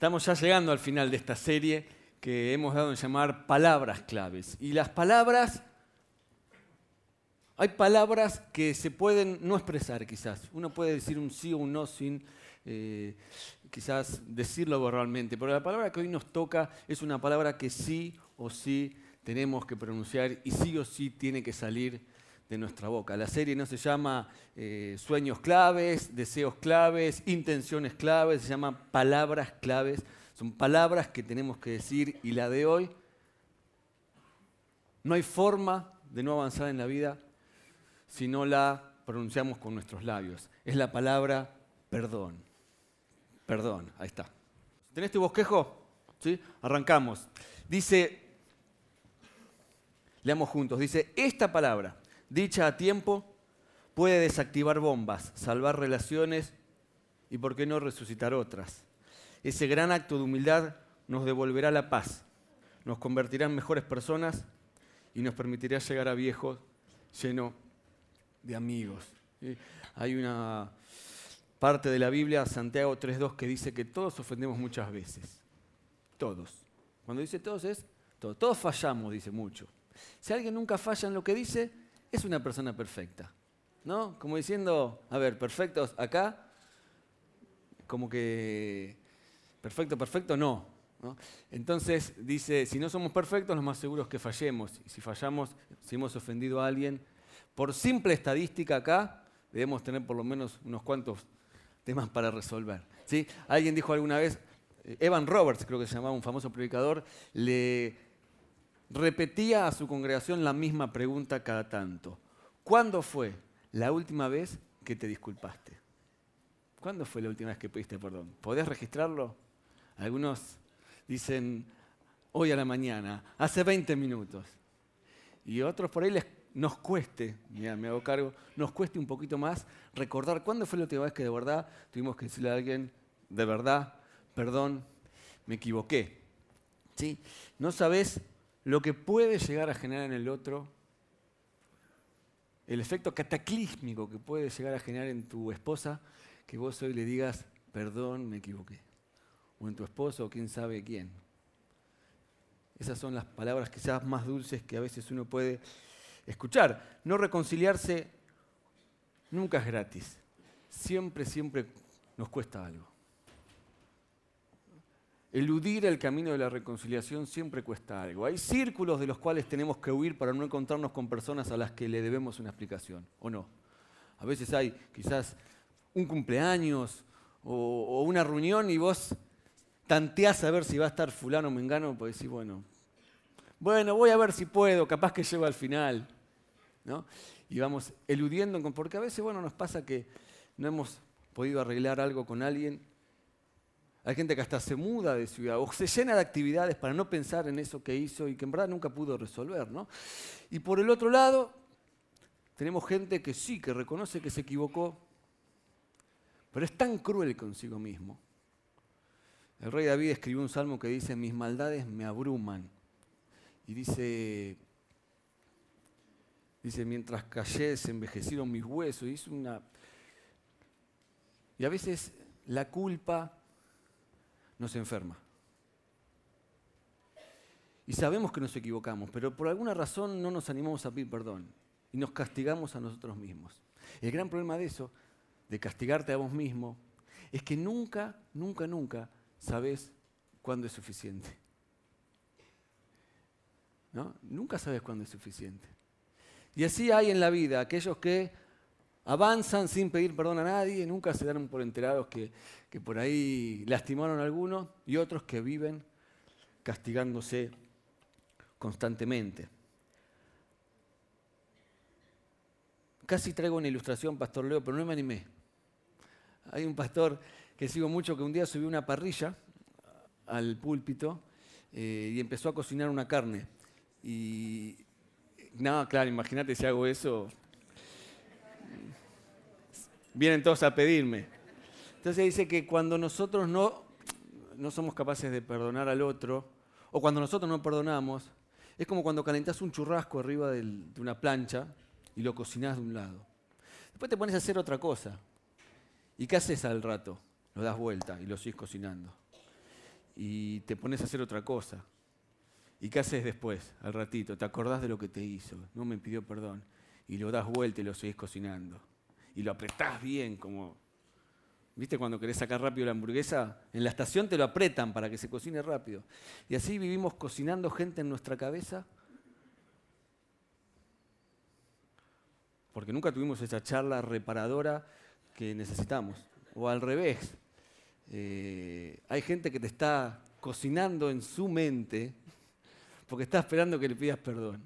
Estamos ya llegando al final de esta serie que hemos dado en llamar palabras claves. Y las palabras, hay palabras que se pueden no expresar quizás. Uno puede decir un sí o un no sin eh, quizás decirlo verbalmente, pero la palabra que hoy nos toca es una palabra que sí o sí tenemos que pronunciar y sí o sí tiene que salir de nuestra boca. La serie no se llama eh, sueños claves, deseos claves, intenciones claves, se llama palabras claves. Son palabras que tenemos que decir y la de hoy, no hay forma de no avanzar en la vida si no la pronunciamos con nuestros labios. Es la palabra perdón. Perdón, ahí está. ¿Tenés tu bosquejo? ¿Sí? Arrancamos. Dice, leamos juntos, dice, esta palabra dicha a tiempo, puede desactivar bombas, salvar relaciones y, por qué no, resucitar otras. Ese gran acto de humildad nos devolverá la paz, nos convertirá en mejores personas y nos permitirá llegar a viejos lleno de amigos. Hay una parte de la Biblia, Santiago 3.2, que dice que todos ofendemos muchas veces. Todos. Cuando dice todos es todos. Todos fallamos, dice mucho. Si alguien nunca falla en lo que dice, es una persona perfecta. ¿No? Como diciendo, a ver, perfectos acá, como que perfecto, perfecto, no. Entonces dice, si no somos perfectos, lo más seguro es que fallemos. Y si fallamos, si hemos ofendido a alguien, por simple estadística acá, debemos tener por lo menos unos cuantos temas para resolver. ¿sí? Alguien dijo alguna vez, eh, Evan Roberts, creo que se llamaba un famoso predicador, le repetía a su congregación la misma pregunta cada tanto. ¿Cuándo fue la última vez que te disculpaste? ¿Cuándo fue la última vez que pediste perdón? ¿Podés registrarlo? Algunos dicen hoy a la mañana, hace 20 minutos. Y otros por ahí les, nos cueste, mira, me hago cargo, nos cueste un poquito más recordar cuándo fue la última vez que de verdad tuvimos que decirle a alguien, de verdad, perdón, me equivoqué. ¿Sí? No sabes lo que puede llegar a generar en el otro, el efecto cataclísmico que puede llegar a generar en tu esposa, que vos hoy le digas, perdón, me equivoqué. O en tu esposo, o quién sabe quién. Esas son las palabras quizás más dulces que a veces uno puede escuchar. No reconciliarse nunca es gratis. Siempre, siempre nos cuesta algo. Eludir el camino de la reconciliación siempre cuesta algo. Hay círculos de los cuales tenemos que huir para no encontrarnos con personas a las que le debemos una explicación, ¿o no? A veces hay quizás un cumpleaños o, una reunión y vos tanteás a ver si va a estar fulano o mengano, pues decís, bueno, bueno, voy a ver si puedo, capaz que llego al final. ¿no? Y vamos eludiendo, porque a veces bueno, nos pasa que no hemos podido arreglar algo con alguien hay gente que hasta se muda de ciudad o se llena de actividades para no pensar en eso que hizo y que en verdad nunca pudo resolver. ¿no? Y por el otro lado, tenemos gente que sí, que reconoce que se equivocó, pero es tan cruel consigo mismo. El rey David escribió un salmo que dice, mis maldades me abruman. Y dice, dice mientras callé se envejecieron mis huesos. Y, y a veces la culpa nos enferma. Y sabemos que nos equivocamos, pero por alguna razón no nos animamos a pedir perdón y nos castigamos a nosotros mismos. El gran problema de eso, de castigarte a vos mismo, es que nunca, nunca, nunca sabes cuándo es suficiente. ¿No? Nunca sabes cuándo es suficiente. Y así hay en la vida aquellos que avanzan sin pedir perdón a nadie, nunca se dan por enterados que, por ahí lastimaron a algunos y otros que viven castigándose constantemente. Casi traigo una ilustración, Pastor Leo, pero no me animé. Hay un pastor que sigo mucho que un día subió una parrilla al púlpito eh, y empezó a cocinar una carne. Y nada, claro, imagínate si hago eso, vienen todos a pedirme. Entonces dice que cuando nosotros no, no somos capaces de perdonar al otro, o cuando nosotros no perdonamos, es como cuando calentás un churrasco arriba de una plancha y lo cocinás de un lado. Después te pones a hacer otra cosa. ¿Y qué haces al rato? Lo das vuelta y lo sigues cocinando. y te pones a hacer otra cosa. ¿Y qué haces después, al ratito? Te acordás de lo que te hizo, no me pidió perdón. Y lo das vuelta y lo seguís cocinando. Y lo apretás bien, como. ¿Viste cuando querés sacar rápido la hamburguesa? En la estación te lo apretan para que se cocine rápido. Y así vivimos cocinando gente en nuestra cabeza. Porque nunca tuvimos esa charla reparadora que necesitamos. O al revés. Eh, hay gente que te está cocinando en su mente porque está esperando que le pidas perdón.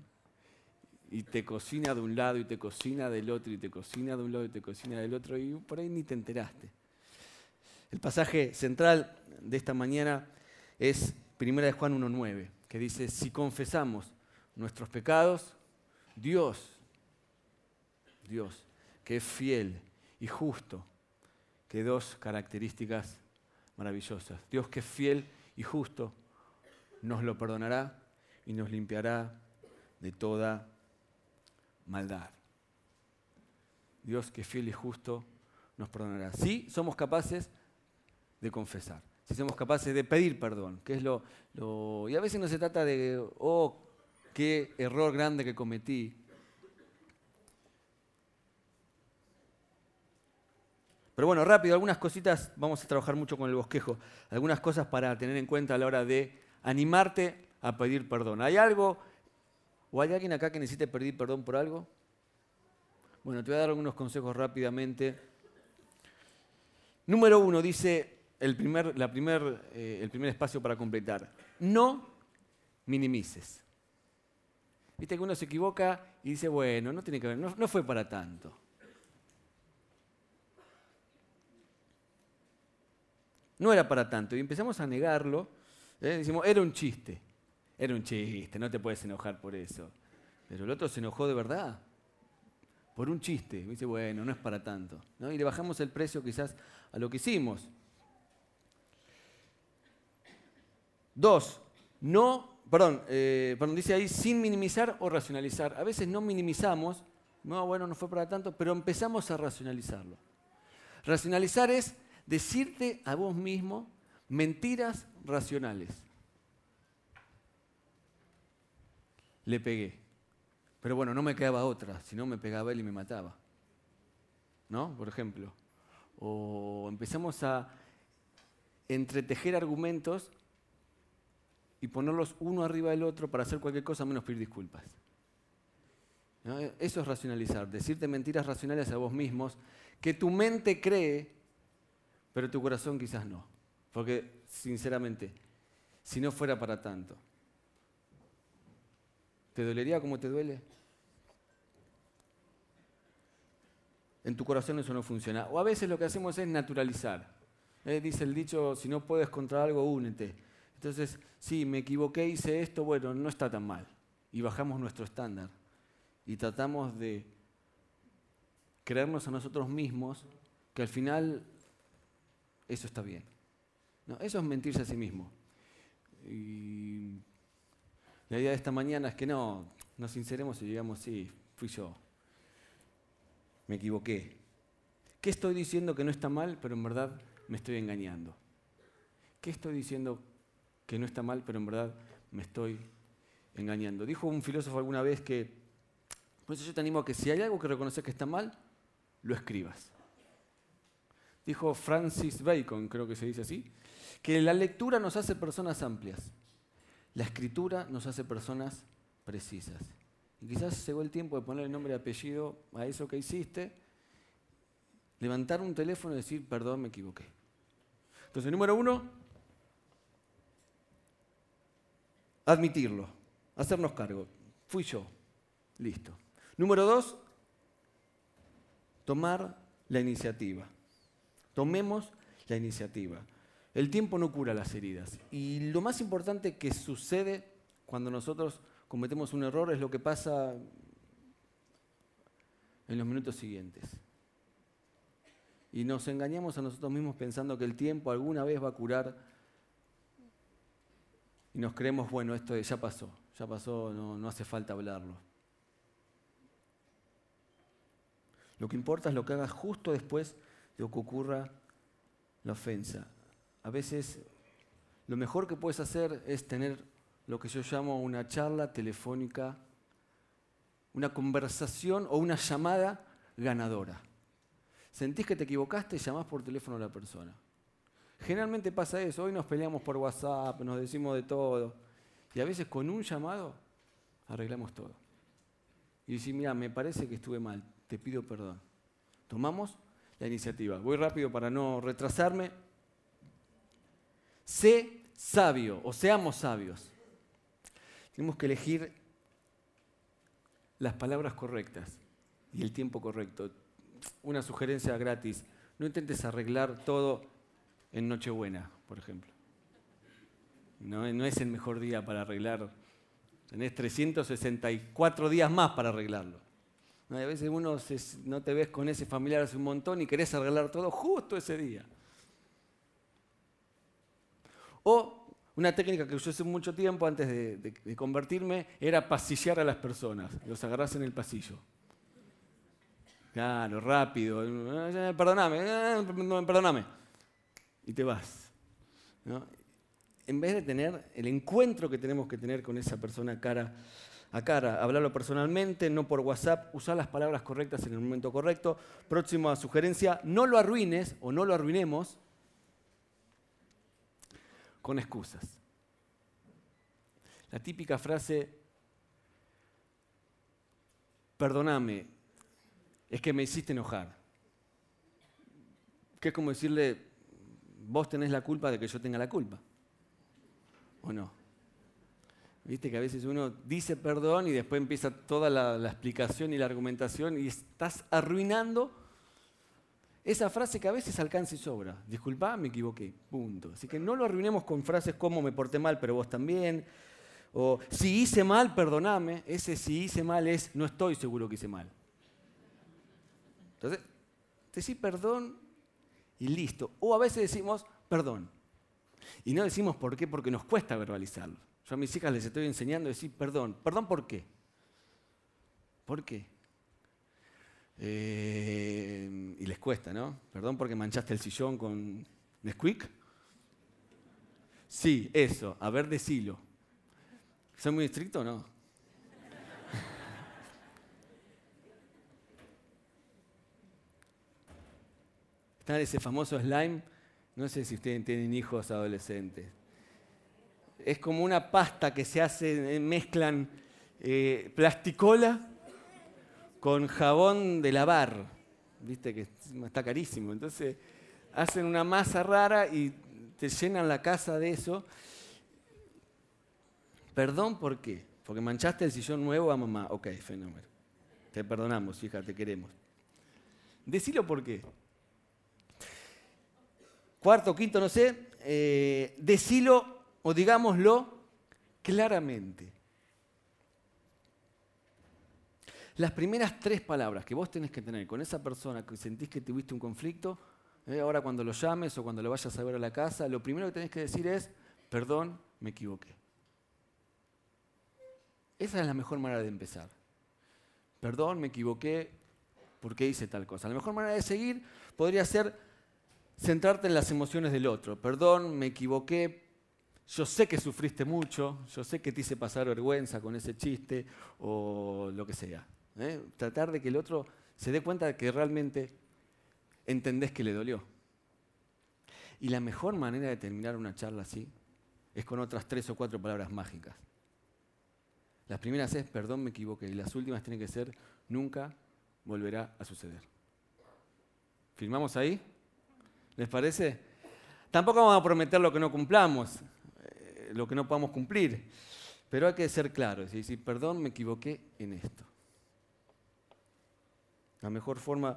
Y te cocina de un lado y te cocina del otro y te cocina de un lado y te cocina del otro y por ahí ni te enteraste. El pasaje central de esta mañana es 1 de Juan 1.9, que dice, si confesamos nuestros pecados, Dios, Dios, que es fiel y justo, que dos características maravillosas. Dios que es fiel y justo, nos lo perdonará y nos limpiará de toda maldad. Dios que fiel y justo nos perdonará. Si somos capaces de confesar, si somos capaces de pedir perdón, que es lo, lo... Y a veces no se trata de, oh, qué error grande que cometí. Pero bueno, rápido, algunas cositas, vamos a trabajar mucho con el bosquejo, algunas cosas para tener en cuenta a la hora de animarte a pedir perdón. ¿Hay algo o hay alguien acá que necesite pedir perdón por algo? Bueno, te voy a dar algunos consejos rápidamente. Número uno, dice el primer, la primer, eh, el primer espacio para completar. No minimices. Viste que uno se equivoca y dice, bueno, no tiene que ver, no, fue para tanto. No era para tanto. Y empezamos a negarlo. ¿eh? Decimos, era un chiste. Era un chiste, no te puedes enojar por eso. Pero el otro se enojó de verdad, por un chiste. Y dice, bueno, no es para tanto. Y le bajamos el precio quizás a lo que hicimos. Dos, no, perdón, eh, perdón, dice ahí sin minimizar o racionalizar. A veces no minimizamos, no, bueno, no fue para tanto, pero empezamos a racionalizarlo. Racionalizar es decirte a vos mismo mentiras racionales. Le pegué. Pero bueno, no me quedaba otra, si no me pegaba él y me mataba. ¿No? Por ejemplo. O empezamos a entretejer argumentos y ponerlos uno arriba del otro para hacer cualquier cosa menos pedir disculpas. Eso es racionalizar, decirte mentiras racionales a vos mismos que tu mente cree, pero tu corazón quizás no. Porque, sinceramente, si no fuera para tanto, ¿Te dolería como te duele? En tu corazón eso no funciona. O a veces lo que hacemos es naturalizar. Eh, dice el dicho, si no puedes contra algo, únete. Entonces, sí, me equivoqué, hice esto, bueno, no está tan mal. Y bajamos nuestro estándar. Y tratamos de creernos a nosotros mismos que al final eso está bien. No, eso es mentirse a sí mismo. Y la idea de esta mañana es que no, nos sinceremos y digamos, sí, fui yo. Me equivoqué. ¿Qué estoy diciendo que no está mal, pero en verdad me estoy engañando? ¿Qué estoy diciendo que no está mal, pero en verdad me estoy engañando? Dijo un filósofo alguna vez que, por eso yo te animo a que si hay algo que reconoces que está mal, lo escribas. Dijo Francis Bacon, creo que se dice así, que la lectura nos hace personas amplias. La escritura nos hace personas precisas. Y quizás llegó el tiempo de poner el nombre y apellido a eso que hiciste, levantar un teléfono y decir, perdón, me equivoqué. Entonces, número uno, admitirlo, hacernos cargo. Fui yo, listo. Número dos, tomar la iniciativa. Tomemos la iniciativa. El tiempo no cura las heridas. Y lo más importante que sucede cuando nosotros cometemos un error es lo que pasa en los minutos siguientes. Y nos engañamos a nosotros mismos pensando que el tiempo alguna vez va a curar y nos creemos, bueno, esto ya pasó, ya pasó, no, no hace falta hablarlo. Lo que importa es lo que hagas justo después de que ocurra la ofensa. A veces lo mejor que puedes hacer es tener lo que yo llamo una charla telefónica, una conversación o una llamada ganadora. Sentís que te equivocaste, llamás por teléfono a la persona. Generalmente pasa eso, hoy nos peleamos por WhatsApp, nos decimos de todo, y a veces con un llamado arreglamos todo. Y decís, mira, me parece que estuve mal, te pido perdón. Tomamos la iniciativa. Voy rápido para no retrasarme. Sé sabio o seamos sabios. Tenemos que elegir las palabras correctas y el tiempo correcto. Una sugerencia gratis. No intentes arreglar todo en Nochebuena, por ejemplo. No, es el mejor día para arreglar. Tenés 364 días más para arreglarlo. A veces uno no te ves con ese familiar hace un montón y querés arreglar todo justo ese día. O una técnica que usé hace mucho tiempo antes de, convertirme era pasillar a las personas. Los agarrás en el pasillo. Claro, rápido. Perdóname, perdóname. Y te vas. En vez de tener el encuentro que tenemos que tener con esa persona cara a cara, hablarlo personalmente, no por WhatsApp, usar las palabras correctas en el momento correcto. Próxima sugerencia, no lo arruines o no lo arruinemos con excusas. La típica frase, perdóname, es que me hiciste enojar. Que es como decirle, vos tenés la culpa de que yo tenga la culpa. ¿O no? Viste que a veces uno dice perdón y después empieza toda la, explicación y la argumentación y estás arruinando esa frase que a veces alcanza y sobra. Disculpa, me equivoqué. Punto. Así que no lo arruinemos con frases como me porté mal, pero vos también. O si hice mal, perdoname. Ese si hice mal es no estoy seguro que hice mal. Entonces, decís perdón y listo. O a veces decimos perdón. Y no decimos por qué, porque nos cuesta verbalizarlo. Yo a mis hijas les estoy enseñando a decir perdón. ¿Perdón por qué? ¿Por qué? Eh, y les cuesta, ¿no? Perdón porque manchaste el sillón con Nesquik. Sí, eso. A ver, decilo. ¿Soy muy estricto o no? Está ese famoso slime. No sé si ustedes tienen hijos adolescentes es como una pasta que se hace, mezclan eh, plasticola con jabón de lavar, viste que está carísimo. Entonces hacen una masa rara y te llenan la casa de eso. Perdón, ¿por qué? Porque manchaste el sillón nuevo a mamá. Ok, fenómeno. Te perdonamos, hija, te queremos. Decilo por qué. Cuarto, quinto, no sé. Eh, decilo o digámoslo claramente. Las primeras tres palabras que vos tenés que tener con esa persona que sentís que tuviste un conflicto, eh, ahora cuando lo llames o cuando lo vayas a ver a la casa, lo primero que tenés que decir es, perdón, me equivoqué. Esa es la mejor manera de empezar. Perdón, me equivoqué porque hice tal cosa. La mejor manera de seguir podría ser centrarte en las emociones del otro. Perdón, me equivoqué yo sé que sufriste mucho, yo sé que te hice pasar vergüenza con ese chiste o lo que sea. ¿Eh? Tratar de que el otro se dé cuenta de que realmente entendés que le dolió. Y la mejor manera de terminar una charla así es con otras tres o cuatro palabras mágicas. Las primeras es, perdón, me equivoqué. Y las últimas tienen que ser, nunca volverá a suceder. ¿Firmamos ahí? ¿Les parece? Tampoco vamos a prometer lo que no cumplamos lo que no podamos cumplir. Pero hay que ser claros y decir, perdón, me equivoqué en esto. La mejor forma,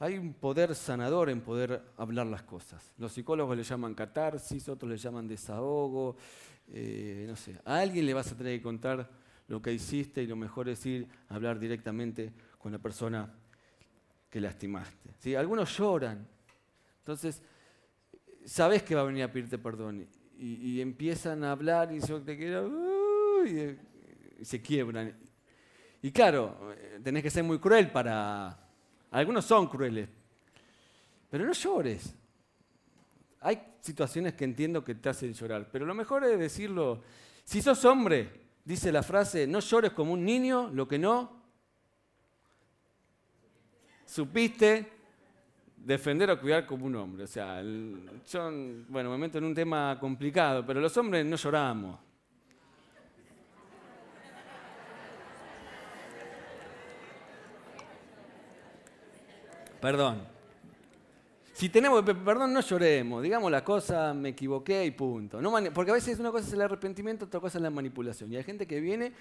hay un poder sanador en poder hablar las cosas. Los psicólogos le llaman catarsis, otros le llaman desahogo, eh, no sé. A alguien le vas a tener que contar lo que hiciste y lo mejor es ir a hablar directamente con la persona que lastimaste. ¿Sí? Algunos lloran, entonces sabes que va a venir a pedirte perdón y, empiezan a hablar y, se quiebran. Y claro, tenés que ser muy cruel para... Algunos son crueles, pero no llores. Hay situaciones que entiendo que te hacen llorar, pero lo mejor es decirlo. Si sos hombre, dice la frase, no llores como un niño, lo que no supiste defender o cuidar como un hombre. O sea, yo, bueno, me meto en un tema complicado, pero los hombres no lloramos. Perdón. Si tenemos, perdón, no lloremos, digamos la cosa, me equivoqué y punto. No porque a veces una cosa es el arrepentimiento, otra cosa es la manipulación. Y hay gente que viene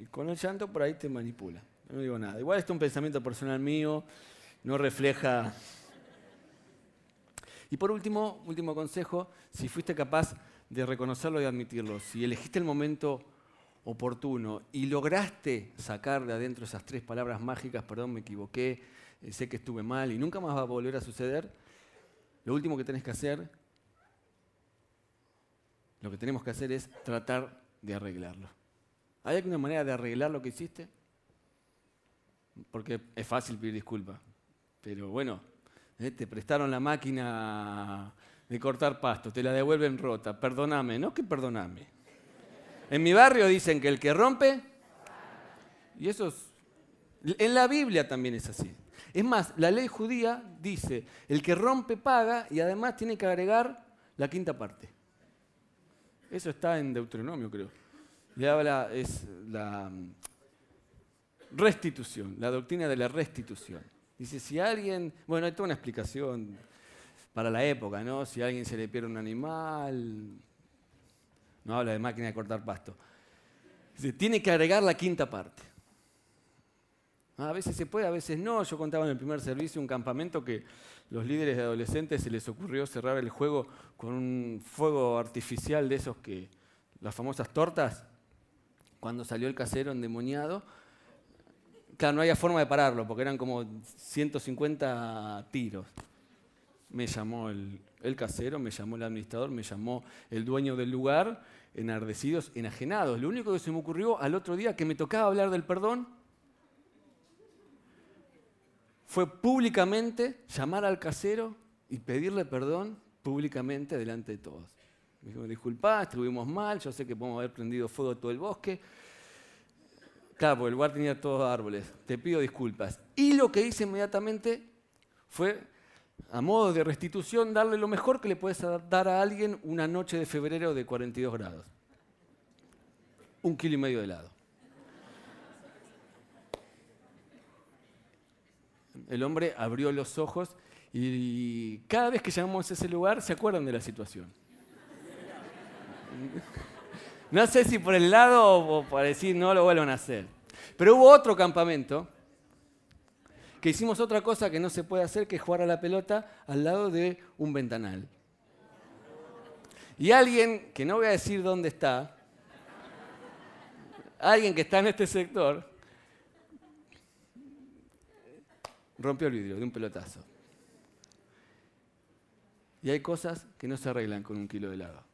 y con el llanto por ahí te manipula. No digo nada. Igual esto es un pensamiento personal mío, no refleja... Y por último, último consejo, si fuiste capaz de reconocerlo y admitirlo, si elegiste el momento oportuno y lograste sacar de adentro esas tres palabras mágicas, perdón, me equivoqué, eh, sé que estuve mal y nunca más va a volver a suceder, lo último que tenés que hacer, lo que tenemos que hacer es tratar de arreglarlo. ¿Hay alguna manera de arreglar lo que hiciste? Porque es fácil pedir disculpas, pero bueno, eh, te prestaron la máquina de cortar pasto, te la devuelven rota, perdóname, no que perdoname. En mi barrio dicen que el que rompe, y eso es, en la Biblia también es así. Es más, la ley judía dice, el que rompe paga y además tiene que agregar la quinta parte. Eso está en Deuteronomio, creo. Le habla, es la mm, restitución, la doctrina de la restitución. Dice, si alguien, bueno, hay toda una explicación para la época, ¿no? Si a alguien se le pierde un animal, no habla de máquina de cortar pasto. Dice, tiene que agregar la quinta parte. Ah, a veces se puede, a veces no. Yo contaba en el primer servicio un campamento que los líderes de adolescentes se les ocurrió cerrar el juego con un fuego artificial de esos que, las famosas tortas, cuando salió el casero endemoniado. Claro, no había forma de pararlo porque eran como 150 tiros. Me llamó el, el casero, me llamó el administrador, me llamó el dueño del lugar, enardecidos, enajenados. Lo único que se me ocurrió al otro día que me tocaba hablar del perdón fue públicamente llamar al casero y pedirle perdón públicamente delante de todos. Me dijo, disculpa, estuvimos mal, yo sé que podemos haber prendido fuego todo el bosque. Claro, porque el lugar tenía todos árboles. Te pido disculpas. Y lo que hice inmediatamente fue, a modo de restitución, darle lo mejor que le puedes dar a alguien una noche de febrero de 42 grados. Un kilo y medio de helado. el hombre abrió los ojos y cada vez que llamamos a ese lugar se acuerdan de la situación. No sé si por el lado o por decir no lo vuelvan a hacer. Pero hubo otro campamento que hicimos otra cosa que no se puede hacer, que jugar a la pelota al lado de un ventanal. Y alguien, que no voy a decir dónde está, alguien que está en este sector, rompió el vidrio de un pelotazo. Y hay cosas que no se arreglan con un kilo de helado.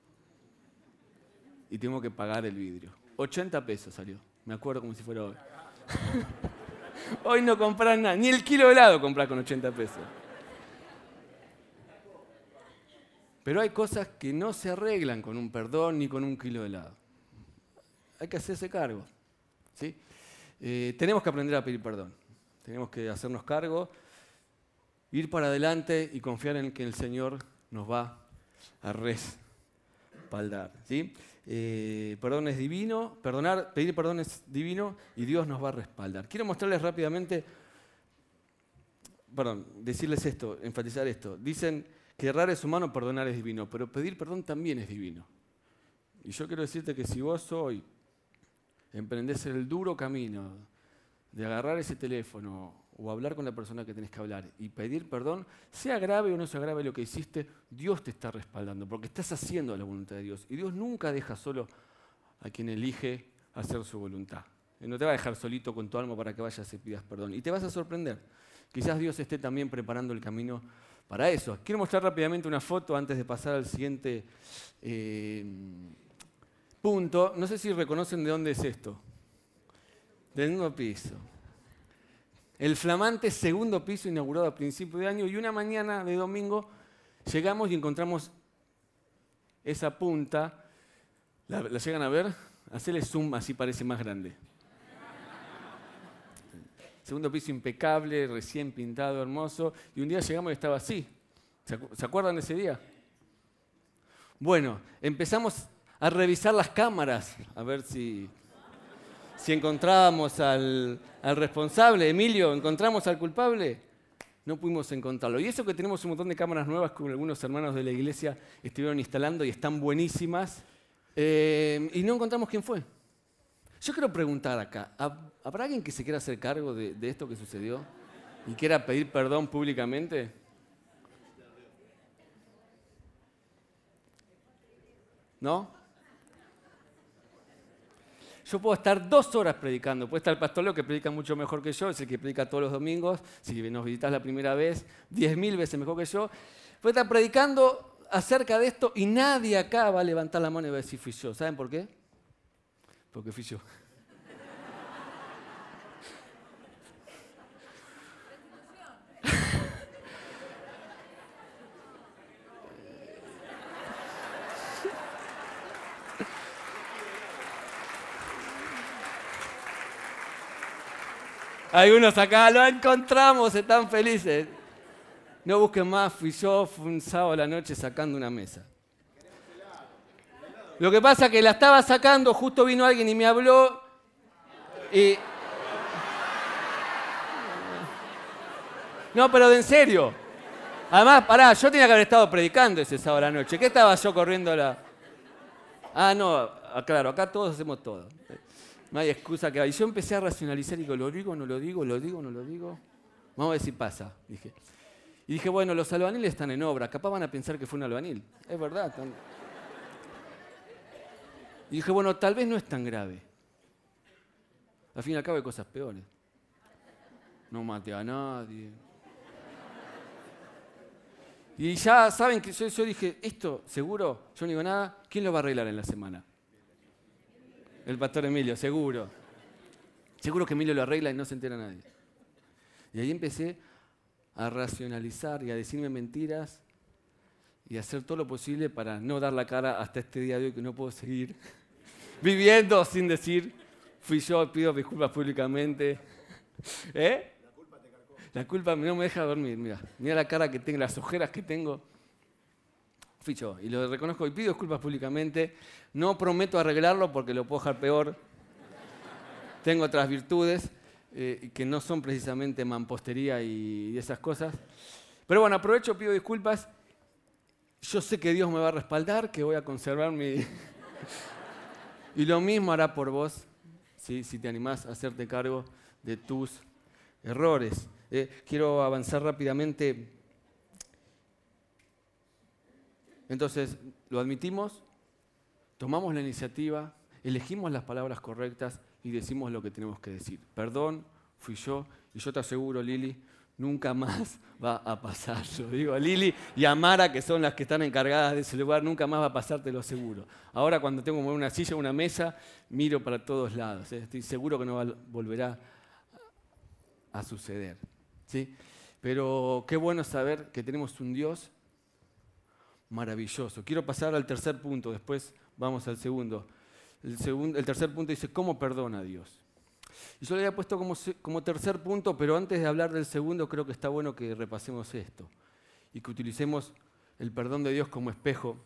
Y tengo que pagar el vidrio. 80 pesos salió. Me acuerdo como si fuera hoy. hoy no compras nada. Ni el kilo de helado compras con 80 pesos. Pero hay cosas que no se arreglan con un perdón ni con un kilo de helado. Hay que hacerse cargo. ¿sí? Eh, tenemos que aprender a pedir perdón. Tenemos que hacernos cargo, ir para adelante y confiar en que el Señor nos va a respaldar. ¿sí? Eh, perdón es divino, perdonar, pedir perdón es divino y Dios nos va a respaldar. Quiero mostrarles rápidamente, perdón, decirles esto, enfatizar esto. Dicen que errar es humano, perdonar es divino, pero pedir perdón también es divino. Y yo quiero decirte que si vos hoy emprendés el duro camino de agarrar ese teléfono o hablar con la persona que tenés que hablar y pedir perdón, sea grave o no sea grave lo que hiciste, Dios te está respaldando, porque estás haciendo la voluntad de Dios. Y Dios nunca deja solo a quien elige hacer su voluntad. no te va a dejar solito con tu alma para que vayas y pidas perdón. Y te vas a sorprender. Quizás Dios esté también preparando el camino para eso. Quiero mostrar rápidamente una foto antes de pasar al siguiente eh, punto. No sé si reconocen de dónde es esto. Del piso. El flamante segundo piso inaugurado a principio de año y una mañana de domingo llegamos y encontramos esa punta. ¿La, llegan a ver? Hacerle zoom así parece más grande. Segundo piso impecable, recién pintado, hermoso. Y un día llegamos y estaba así. ¿Se acuerdan de ese día? Bueno, empezamos a revisar las cámaras, a ver si, si encontrábamos al, responsable. Emilio, ¿encontramos al culpable? No pudimos encontrarlo. Y eso que tenemos un montón de cámaras nuevas que algunos hermanos de la iglesia estuvieron instalando y están buenísimas. Eh, y no encontramos quién fue. Yo quiero preguntar acá, ¿habrá alguien que se quiera hacer cargo de, de esto que sucedió y quiera pedir perdón públicamente? ¿No? Yo puedo estar dos horas predicando. Puede estar el pastor Leo que predica mucho mejor que yo, es el que predica todos los domingos. Si nos visitas la primera vez, diez mil veces mejor que yo. Puede estar predicando acerca de esto y nadie acá va a levantar la mano y va a decir fui yo. ¿Saben por qué? Porque fui yo. Hay unos acá, lo encontramos, están felices. No busquen más, fui yo, fue un sábado a la noche sacando una mesa. Lo que pasa es que la estaba sacando, justo vino alguien y me habló y... No, pero de en serio. Además, pará, yo tenía que haber estado predicando ese sábado a la noche. ¿Qué estaba yo corriendo la...? Ah, no, claro, acá todos hacemos todo. No hay excusa que Y yo empecé a racionalizar y digo, ¿lo digo, no lo digo, lo digo, no lo digo? Vamos a ver si pasa, dije. Y dije, bueno, los albaniles están en obra, capaz van a pensar que fue un albanil. Es verdad. Y dije, bueno, tal vez no es tan grave. Al fin y al cabo hay cosas peores. No mate a nadie. Y ya saben que yo, yo dije, esto seguro, yo no digo nada, ¿quién lo va a arreglar en la semana? El pastor Emilio, seguro. Seguro que Emilio lo arregla y no se entera nadie. Y ahí empecé a racionalizar y a decirme mentiras y a hacer todo lo posible para no dar la cara hasta este día de hoy que no puedo seguir viviendo sin decir, fui yo, pido disculpas públicamente. ¿Eh? La culpa te La culpa no me deja dormir, mira. Mira la cara que tengo, las ojeras que tengo. Y lo reconozco y pido disculpas públicamente. No prometo arreglarlo porque lo puedo dejar peor. Tengo otras virtudes eh, que no son precisamente mampostería y esas cosas. Pero bueno, aprovecho, pido disculpas. Yo sé que Dios me va a respaldar, que voy a conservar mi... y lo mismo hará por vos, ¿sí? si te animás a hacerte cargo de tus errores. Eh, quiero avanzar rápidamente Entonces, lo admitimos, tomamos la iniciativa, elegimos las palabras correctas y decimos lo que tenemos que decir. Perdón, fui yo, y yo te aseguro, Lili, nunca más va a pasar. Yo digo a Lili y a Mara, que son las que están encargadas de ese lugar, nunca más va a pasar, te lo aseguro. Ahora cuando tengo una silla una mesa, miro para todos lados. Estoy seguro que no volverá a suceder. ¿sí? Pero qué bueno saber que tenemos un Dios maravilloso. Quiero pasar al tercer punto, después vamos al segundo. El, segundo, el tercer punto dice, ¿cómo perdona a Dios? Y yo le había puesto como, como tercer punto, pero antes de hablar del segundo creo que está bueno que repasemos esto y que utilicemos el perdón de Dios como espejo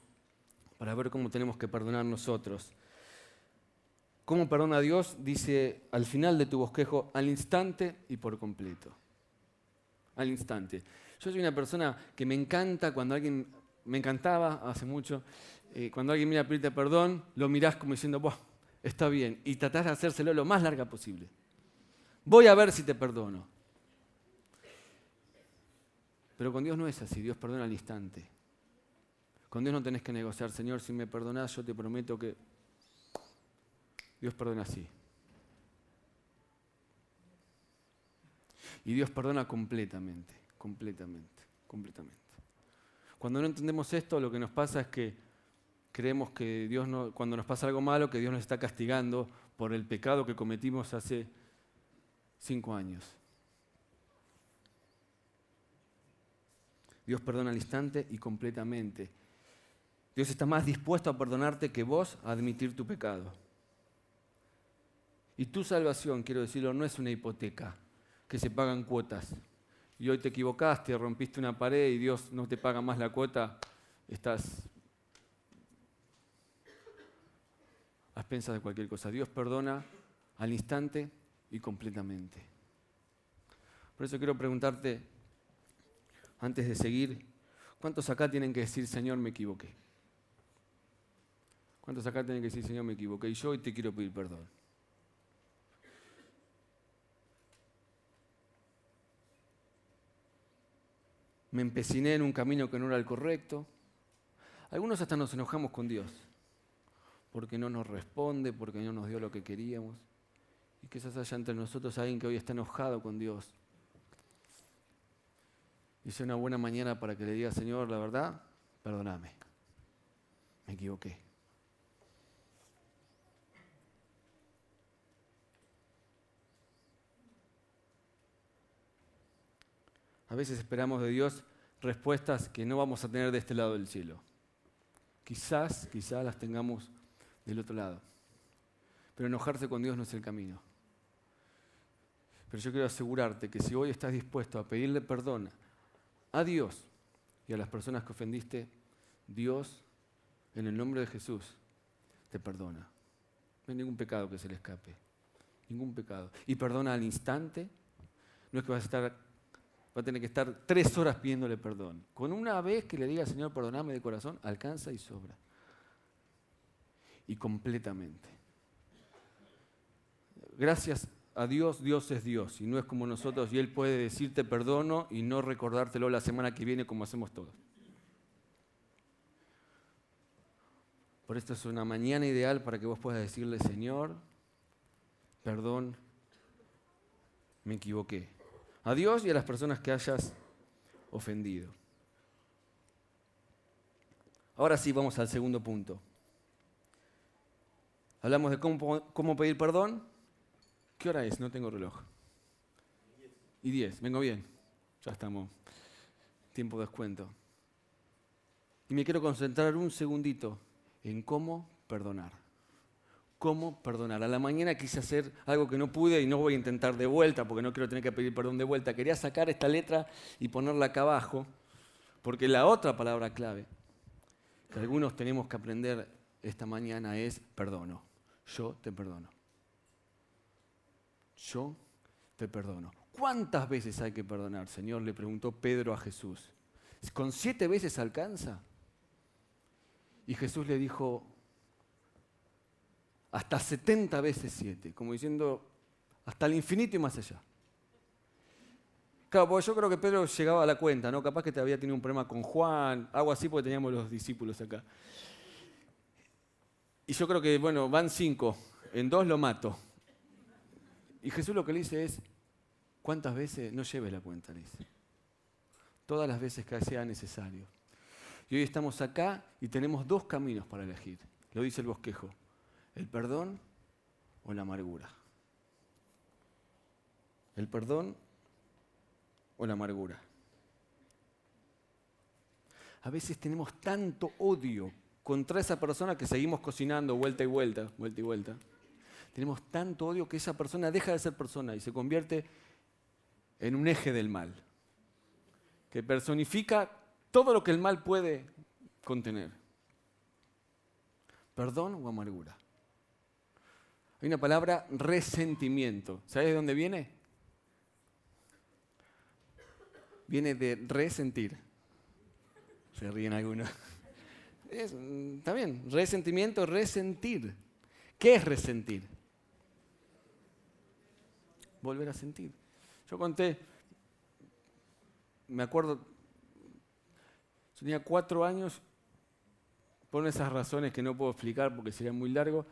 para ver cómo tenemos que perdonar nosotros. ¿Cómo perdona a Dios? Dice al final de tu bosquejo, al instante y por completo. Al instante. Yo soy una persona que me encanta cuando alguien me encantaba hace mucho. Eh, cuando alguien mira pedirte perdón, lo mirás como diciendo, Buah, está bien, y tratás de hacérselo lo más larga posible. Voy a ver si te perdono. Pero con Dios no es así, Dios perdona al instante. Con Dios no tenés que negociar, Señor, si me perdonás, yo te prometo que Dios perdona así. Y Dios perdona completamente, completamente, completamente. Cuando no entendemos esto, lo que nos pasa es que creemos que Dios no, cuando nos pasa algo malo, que Dios nos está castigando por el pecado que cometimos hace cinco años. Dios perdona al instante y completamente. Dios está más dispuesto a perdonarte que vos a admitir tu pecado. Y tu salvación, quiero decirlo, no es una hipoteca que se pagan cuotas. Y hoy te equivocaste, rompiste una pared y Dios no te paga más la cuota, estás a expensas de cualquier cosa. Dios perdona al instante y completamente. Por eso quiero preguntarte, antes de seguir, ¿cuántos acá tienen que decir, Señor, me equivoqué? ¿Cuántos acá tienen que decir, Señor, me equivoqué? Y yo hoy te quiero pedir perdón. Me empeciné en un camino que no era el correcto. Algunos hasta nos enojamos con Dios porque no nos responde, porque no nos dio lo que queríamos. Y quizás haya entre nosotros alguien que hoy está enojado con Dios. Y una buena mañana para que le diga, Señor, la verdad, perdóname. Me equivoqué. A veces esperamos de Dios respuestas que no vamos a tener de este lado del cielo. Quizás, quizás las tengamos del otro lado. Pero enojarse con Dios no es el camino. Pero yo quiero asegurarte que si hoy estás dispuesto a pedirle perdón a Dios y a las personas que ofendiste, Dios, en el nombre de Jesús, te perdona. No hay ningún pecado que se le escape. Ningún pecado. Y perdona al instante. No es que vas a estar va a tener que estar tres horas pidiéndole perdón. Con una vez que le diga, Señor, perdoname de corazón, alcanza y sobra. Y completamente. Gracias a Dios, Dios es Dios y no es como nosotros y Él puede decirte perdono y no recordártelo la semana que viene como hacemos todos. Por esto es una mañana ideal para que vos puedas decirle, Señor, perdón, me equivoqué a Dios y a las personas que hayas ofendido. Ahora sí, vamos al segundo punto. Hablamos de cómo, pedir perdón. ¿Qué hora es? No tengo reloj. Y 10, vengo bien. Ya estamos. Tiempo de descuento. Y me quiero concentrar un segundito en cómo perdonar cómo perdonar. A la mañana quise hacer algo que no pude y no voy a intentar de vuelta porque no quiero tener que pedir perdón de vuelta. Quería sacar esta letra y ponerla acá abajo porque la otra palabra clave que algunos tenemos que aprender esta mañana es perdono. Yo te perdono. Yo te perdono. ¿Cuántas veces hay que perdonar, Señor? Le preguntó Pedro a Jesús. ¿Con siete veces alcanza? Y Jesús le dijo, hasta 70 veces 7, como diciendo hasta el infinito y más allá. Claro, porque yo creo que Pedro llegaba a la cuenta, ¿no? Capaz que te había tenido un problema con Juan, algo así, porque teníamos los discípulos acá. Y yo creo que, bueno, van cinco, en dos lo mato. Y Jesús lo que le dice es, ¿cuántas veces? No lleves la cuenta, le dice. Todas las veces que sea necesario. Y hoy estamos acá y tenemos dos caminos para elegir. Lo dice el bosquejo. ¿El perdón o la amargura? ¿El perdón o la amargura? A veces tenemos tanto odio contra esa persona que seguimos cocinando vuelta y vuelta, vuelta y vuelta. Tenemos tanto odio que esa persona deja de ser persona y se convierte en un eje del mal, que personifica todo lo que el mal puede contener. ¿Perdón o amargura? Hay una palabra resentimiento. ¿Sabes de dónde viene? Viene de resentir. Se ríen algunos. está bien, resentimiento, resentir. ¿Qué es resentir? Volver a sentir. Yo conté, me acuerdo, tenía cuatro años, por esas razones que no puedo explicar porque sería muy largo,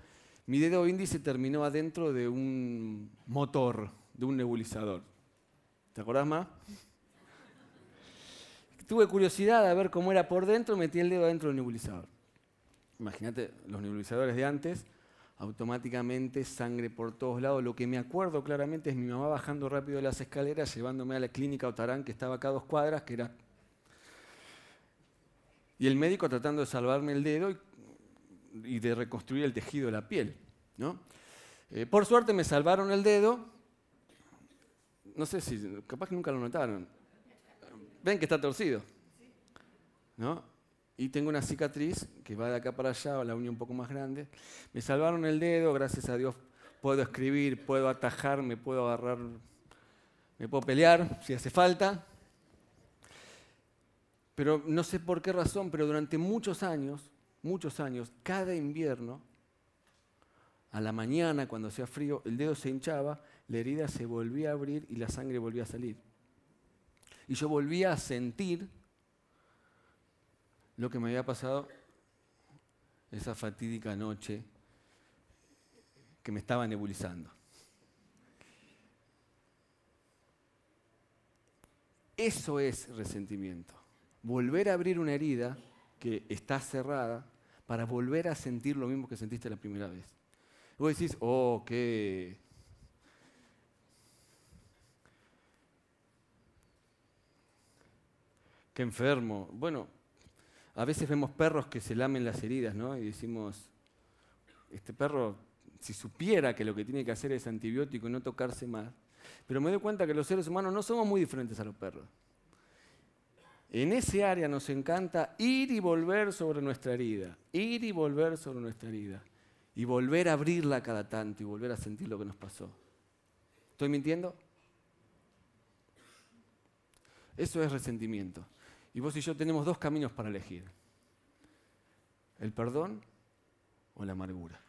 mi dedo índice terminó adentro de un motor, de un nebulizador. ¿Te acordás más? Tuve curiosidad de ver cómo era por dentro, metí el dedo adentro del nebulizador. Imagínate, los nebulizadores de antes, automáticamente sangre por todos lados. Lo que me acuerdo claramente es mi mamá bajando rápido las escaleras, llevándome a la clínica Otarán, que estaba acá a dos cuadras, que era y el médico tratando de salvarme el dedo de reconstruir el tejido de la piel. ¿no? Eh, por suerte me salvaron el dedo. No sé si, capaz que nunca lo notaron. Ven que está torcido. ¿no? Y tengo una cicatriz que va de acá para allá, la uña un poco más grande. Me salvaron el dedo, gracias a Dios puedo escribir, puedo atajar, me puedo agarrar, me puedo pelear si hace falta. Pero no sé por qué razón, pero durante muchos años, muchos años, cada invierno, a la mañana cuando hacía frío, el dedo se hinchaba, la herida se volvía a abrir y la sangre volvía a salir. Y yo volvía a sentir lo que me había pasado esa fatídica noche que me estaba nebulizando. Eso es resentimiento. Volver a abrir una herida que está cerrada para volver a sentir lo mismo que sentiste la primera vez. vos decís, oh, qué... Qué enfermo. Bueno, a veces vemos perros que se lamen las heridas, ¿no? Y decimos, este perro si supiera que lo que tiene que hacer es antibiótico y no tocarse más. Pero me doy cuenta que los seres humanos no somos muy diferentes a los perros. En ese área nos encanta ir y volver sobre nuestra herida, ir y volver sobre nuestra herida, y volver a abrirla cada tanto y volver a sentir lo que nos pasó. ¿Estoy mintiendo? Eso es resentimiento. Y vos y yo tenemos dos caminos para elegir. El perdón o la amargura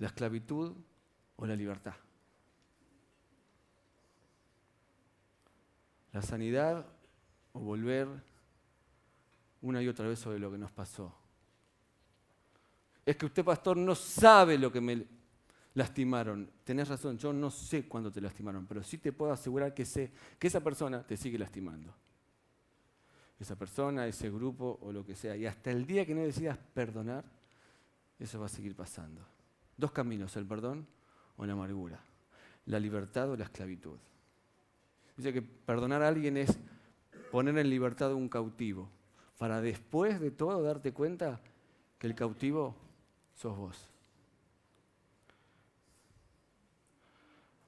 la esclavitud o la libertad. La sanidad o volver una y otra vez sobre lo que nos pasó. Es que usted, pastor, no sabe lo que me lastimaron. Tenés razón, yo no sé cuándo te lastimaron, pero sí te puedo asegurar que sé que esa persona te sigue lastimando. Esa persona, ese grupo o lo que sea. Y hasta el día que no decidas perdonar, eso va a seguir pasando. Dos caminos, el perdón o la amargura, la libertad o la esclavitud. Dice que perdonar a alguien es poner en libertad a un cautivo, para después de todo darte cuenta que el cautivo sos vos.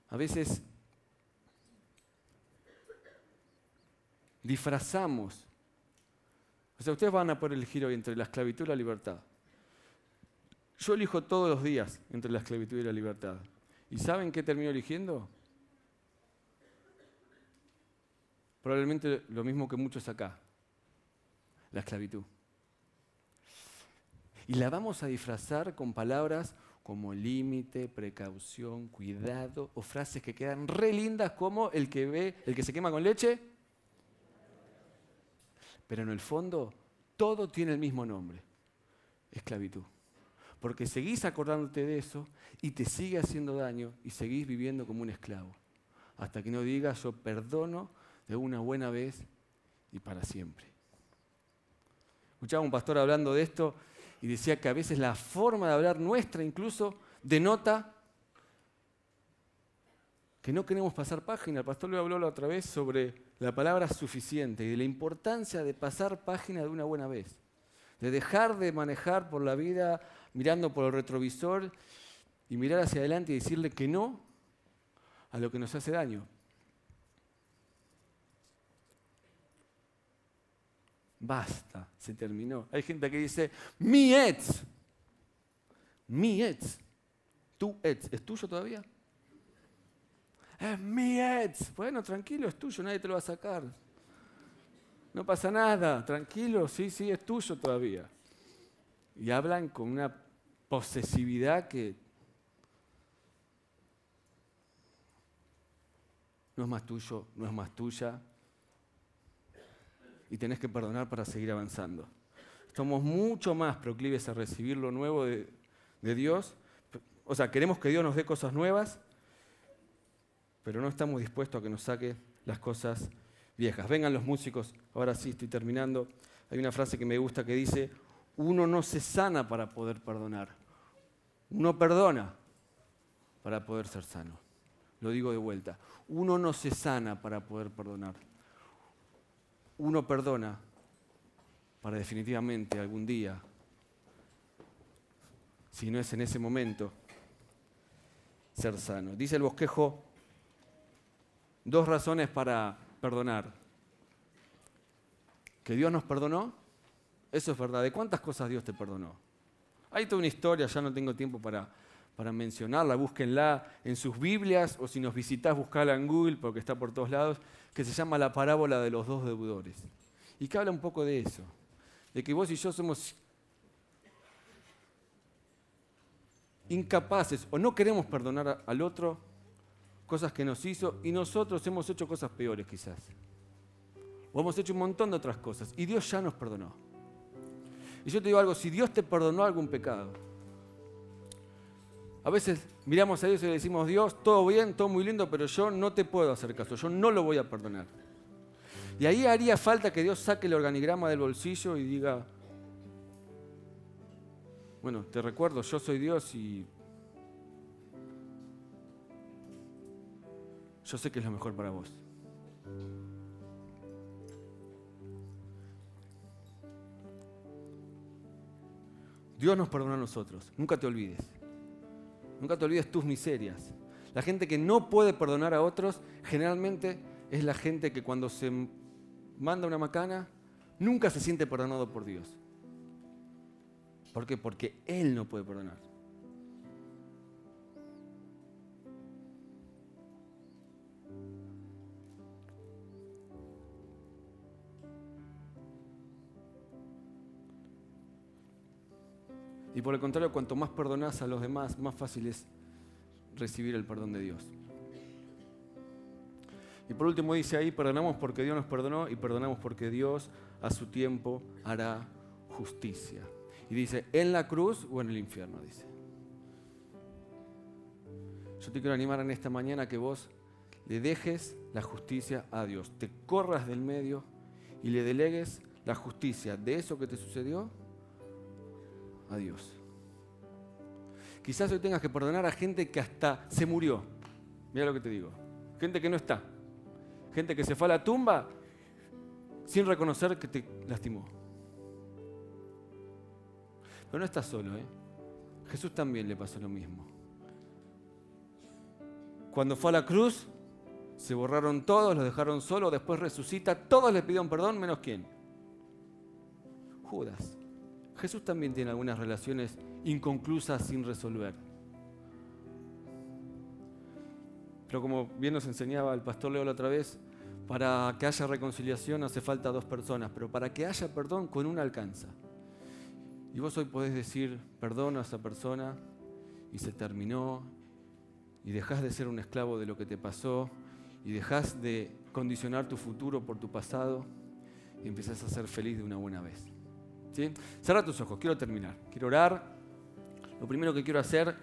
A veces disfrazamos. O sea, ustedes van a por el giro entre la esclavitud y la libertad. Yo elijo todos los días entre la esclavitud y la libertad. ¿Y saben qué termino eligiendo? Probablemente lo mismo que muchos acá, la esclavitud. Y la vamos a disfrazar con palabras como límite, precaución, cuidado, o frases que quedan re lindas como el que ve, el que se quema con leche. Pero en el fondo todo tiene el mismo nombre, esclavitud porque seguís acordándote de eso y te sigue haciendo daño y seguís viviendo como un esclavo. Hasta que no digas yo perdono de una buena vez y para siempre. Escuchaba un pastor hablando de esto y decía que a veces la forma de hablar nuestra incluso denota que no queremos pasar página. El pastor le habló la otra vez sobre la palabra suficiente y de la importancia de pasar página de una buena vez, de dejar de manejar por la vida mirando por el retrovisor y mirar hacia adelante y decirle que no a lo que nos hace daño. Basta, se terminó. Hay gente que dice, mi ex, mi ex, tu ex, ¿es tuyo todavía? Es mi ex. Bueno, tranquilo, es tuyo, nadie te lo va a sacar. No pasa nada, tranquilo, sí, sí, es tuyo todavía. Y hablan con una posesividad que no es más tuyo, no es más tuya. Y tenés que perdonar para seguir avanzando. Somos mucho más proclives a recibir lo nuevo de, de Dios. O sea, queremos que Dios nos dé cosas nuevas, pero no estamos dispuestos a que nos saque las cosas viejas. Vengan los músicos, ahora sí estoy terminando. Hay una frase que me gusta que dice, uno no se sana para poder perdonar, uno perdona para poder ser sano. Lo digo de vuelta. Uno no se sana para poder perdonar. Uno perdona para definitivamente algún día, si no es en ese momento, ser sano. Dice el bosquejo, dos razones para perdonar. Que Dios nos perdonó, eso es verdad. ¿De cuántas cosas Dios te perdonó? Hay toda una historia, ya no tengo tiempo para, para mencionarla, búsquenla en sus Biblias o si nos visitas, buscala en Google porque está por todos lados, que se llama la parábola de los dos deudores. Y que habla un poco de eso, de que vos y yo somos incapaces o no queremos perdonar al otro cosas que nos hizo y nosotros hemos hecho cosas peores quizás. O hemos hecho un montón de otras cosas y Dios ya nos perdonó. Y yo te digo algo, si Dios te perdonó algún pecado, a veces miramos a Dios y le decimos, Dios, todo bien, todo muy lindo, pero yo no te puedo hacer caso, yo no lo voy a perdonar. Y ahí haría falta que Dios saque el organigrama del bolsillo y diga, bueno, te recuerdo, yo soy Dios y yo sé que es lo mejor para vos. Dios nos perdona a nosotros, nunca te olvides. Nunca te olvides tus miserias. La gente que no puede perdonar a otros generalmente es la gente que cuando se manda una macana nunca se siente perdonado por Dios. ¿Por qué? Porque Él no puede perdonar. Y por el contrario, cuanto más perdonás a los demás, más fácil es recibir el perdón de Dios. Y por último dice ahí, perdonamos porque Dios nos perdonó y perdonamos porque Dios a su tiempo hará justicia. Y dice, en la cruz o en el infierno, dice. Yo te quiero animar en esta mañana que vos le dejes la justicia a Dios, te corras del medio y le delegues la justicia de eso que te sucedió a Dios. Quizás hoy tengas que perdonar a gente que hasta se murió. Mira lo que te digo. Gente que no está. Gente que se fue a la tumba sin reconocer que te lastimó. Pero no estás solo, ¿eh? Jesús también le pasó lo mismo. Cuando fue a la cruz, se borraron todos, los dejaron solos, después resucita, todos le pidieron perdón, menos quién. Judas. Jesús también tiene algunas relaciones inconclusas sin resolver. Pero como bien nos enseñaba el pastor Leo la otra vez, para que haya reconciliación hace falta dos personas, pero para que haya perdón con una alcanza. Y vos hoy podés decir perdón a esa persona y se terminó y dejás de ser un esclavo de lo que te pasó y dejás de condicionar tu futuro por tu pasado y empezás a ser feliz de una buena vez. ¿Sí? Cerra tus ojos, quiero terminar. Quiero orar. Lo primero que quiero hacer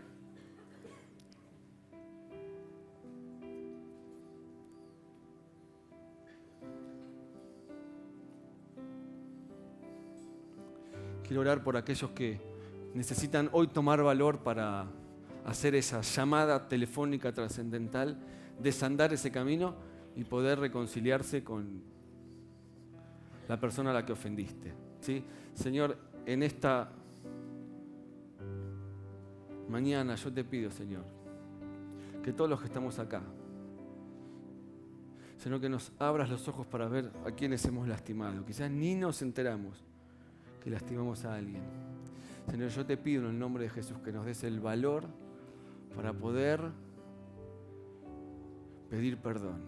Quiero orar por aquellos que necesitan hoy tomar valor para hacer esa llamada telefónica trascendental, desandar ese camino y poder reconciliarse con la persona a la que ofendiste. ¿sí? Señor, en esta mañana yo te pido, Señor, que todos los que estamos acá, Señor, que nos abras los ojos para ver a quienes hemos lastimado. Quizás ni nos enteramos que lastimamos a alguien. Señor, yo te pido en el nombre de Jesús que nos des el valor para poder pedir perdón,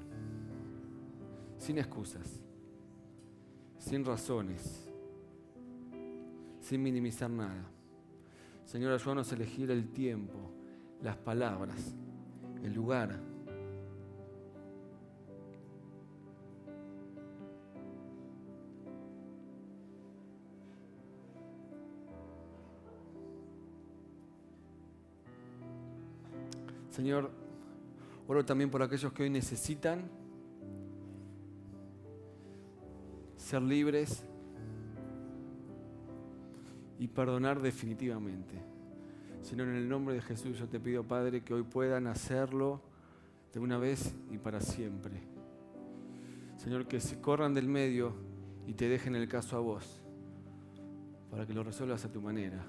sin excusas, sin razones, sin minimizar nada. Señor, ayúdanos a elegir el tiempo, las palabras, el lugar Señor, oro también por aquellos que hoy necesitan ser libres y perdonar definitivamente. Señor, en el nombre de Jesús yo te pido, Padre, que hoy puedan hacerlo de una vez y para siempre. Señor, que se corran del medio y te dejen el caso a vos, para que lo resuelvas a tu manera.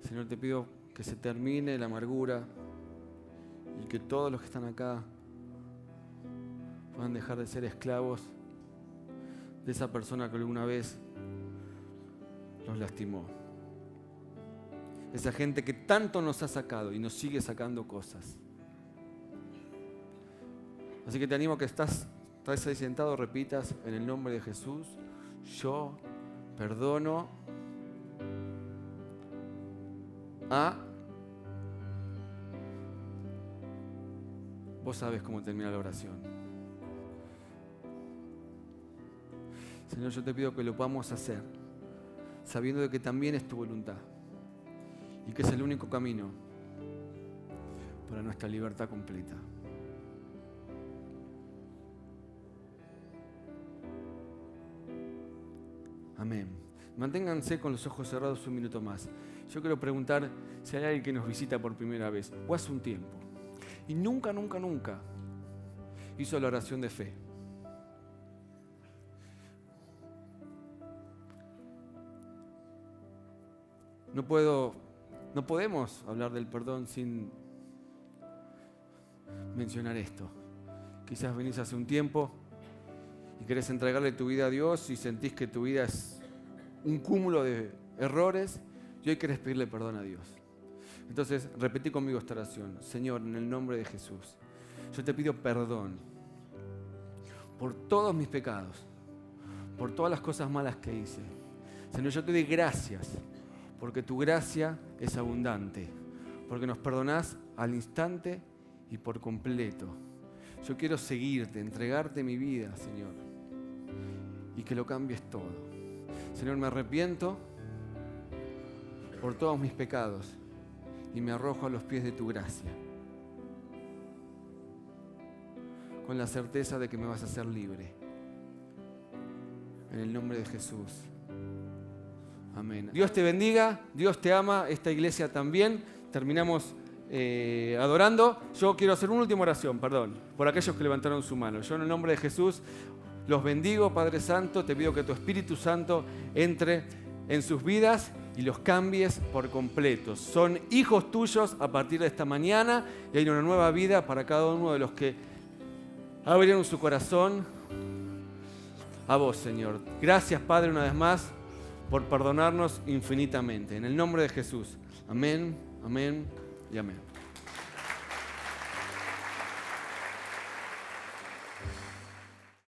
Señor, te pido que se termine la amargura y que todos los que están acá puedan dejar de ser esclavos de esa persona que alguna vez lastimó. Esa gente que tanto nos ha sacado y nos sigue sacando cosas. Así que te animo a que estás, estás ahí sentado, repitas en el nombre de Jesús, yo perdono a... Vos sabes cómo termina la oración. Señor, yo te pido que lo podamos hacer, sabiendo de que también es tu voluntad y que es el único camino para nuestra libertad completa. Amén. Manténganse con los ojos cerrados un minuto más. Yo quiero preguntar si hay alguien que nos visita por primera vez o hace un tiempo y nunca, nunca, nunca hizo la oración de fe. No puedo, no podemos hablar del perdón sin mencionar esto. Quizás venís hace un tiempo y querés entregarle tu vida a Dios y sentís que tu vida es un cúmulo de errores y hoy querés pedirle perdón a Dios. Entonces, repetí conmigo esta oración. Señor, en el nombre de Jesús, yo te pido perdón por todos mis pecados, por todas las cosas malas que hice. Señor, yo te doy gracias porque tu gracia es abundante, porque nos perdonás al instante y por completo. Yo quiero seguirte, entregarte mi vida, Señor, y que lo cambies todo. Señor, me arrepiento por todos mis pecados y me arrojo a los pies de tu gracia, con la certeza de que me vas a hacer libre. En el nombre de Jesús. Amén. Dios te bendiga, Dios te ama, esta iglesia también. Terminamos eh, adorando. Yo quiero hacer una última oración, perdón, por aquellos que levantaron su mano. Yo en el nombre de Jesús los bendigo, Padre Santo, te pido que tu Espíritu Santo entre en sus vidas y los cambies por completo. Son hijos tuyos a partir de esta mañana y hay una nueva vida para cada uno de los que abrieron su corazón a vos, Señor. Gracias, Padre, una vez más por perdonarnos infinitamente. En el nombre de Jesús. Amén, amén y amén.